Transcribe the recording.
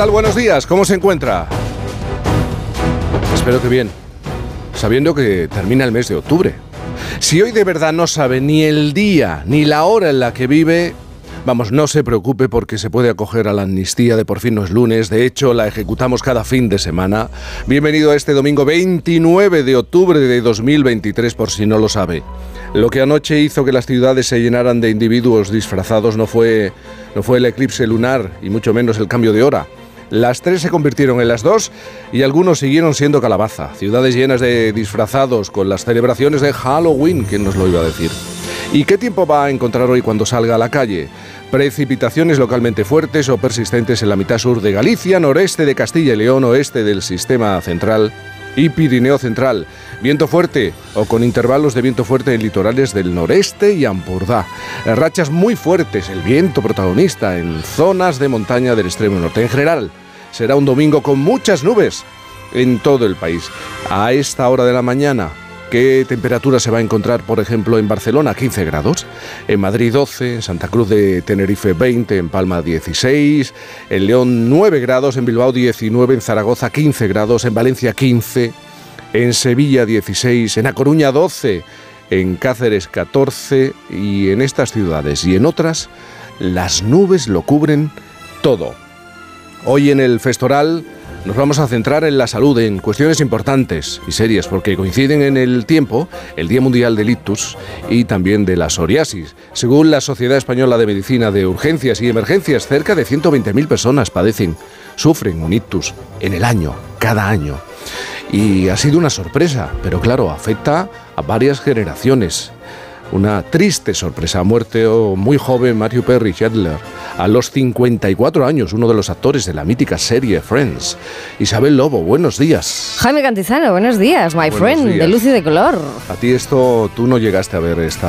tal? Buenos días, ¿cómo se encuentra? Espero que bien, sabiendo que termina el mes de octubre. Si hoy de verdad no sabe ni el día ni la hora en la que vive, Vamos, no se preocupe porque se puede acoger a la amnistía de por fin no es lunes. De hecho, la ejecutamos cada fin de semana. Bienvenido a este domingo 29 de octubre de 2023, por si no lo sabe. Lo que anoche hizo que las ciudades se llenaran de individuos disfrazados no fue, no fue el eclipse lunar y mucho menos el cambio de hora. Las tres se convirtieron en las dos y algunos siguieron siendo calabaza. Ciudades llenas de disfrazados con las celebraciones de Halloween, ¿quién nos lo iba a decir? ¿Y qué tiempo va a encontrar hoy cuando salga a la calle? Precipitaciones localmente fuertes o persistentes en la mitad sur de Galicia, noreste de Castilla y León, oeste del sistema central y Pirineo central. Viento fuerte o con intervalos de viento fuerte en litorales del noreste y Ampurdá. Rachas muy fuertes, el viento protagonista en zonas de montaña del extremo norte. En general, será un domingo con muchas nubes en todo el país. A esta hora de la mañana, ¿Qué temperatura se va a encontrar, por ejemplo, en Barcelona? 15 grados, en Madrid 12, en Santa Cruz de Tenerife 20, en Palma 16, en León 9 grados, en Bilbao 19, en Zaragoza 15 grados, en Valencia 15, en Sevilla 16, en A Coruña 12, en Cáceres 14 y en estas ciudades y en otras las nubes lo cubren todo. Hoy en el Festoral nos vamos a centrar en la salud, en cuestiones importantes y serias, porque coinciden en el tiempo el Día Mundial del Ictus y también de la psoriasis. Según la Sociedad Española de Medicina de Urgencias y Emergencias, cerca de 120.000 personas padecen, sufren un ictus en el año, cada año. Y ha sido una sorpresa, pero claro, afecta a varias generaciones. Una triste sorpresa. Ha muerto muy joven Matthew Perry Shedler a los 54 años, uno de los actores de la mítica serie Friends. Isabel Lobo, buenos días. Jaime Cantizano, buenos días, my friend, de luz y de color. A ti esto, tú no llegaste a ver esta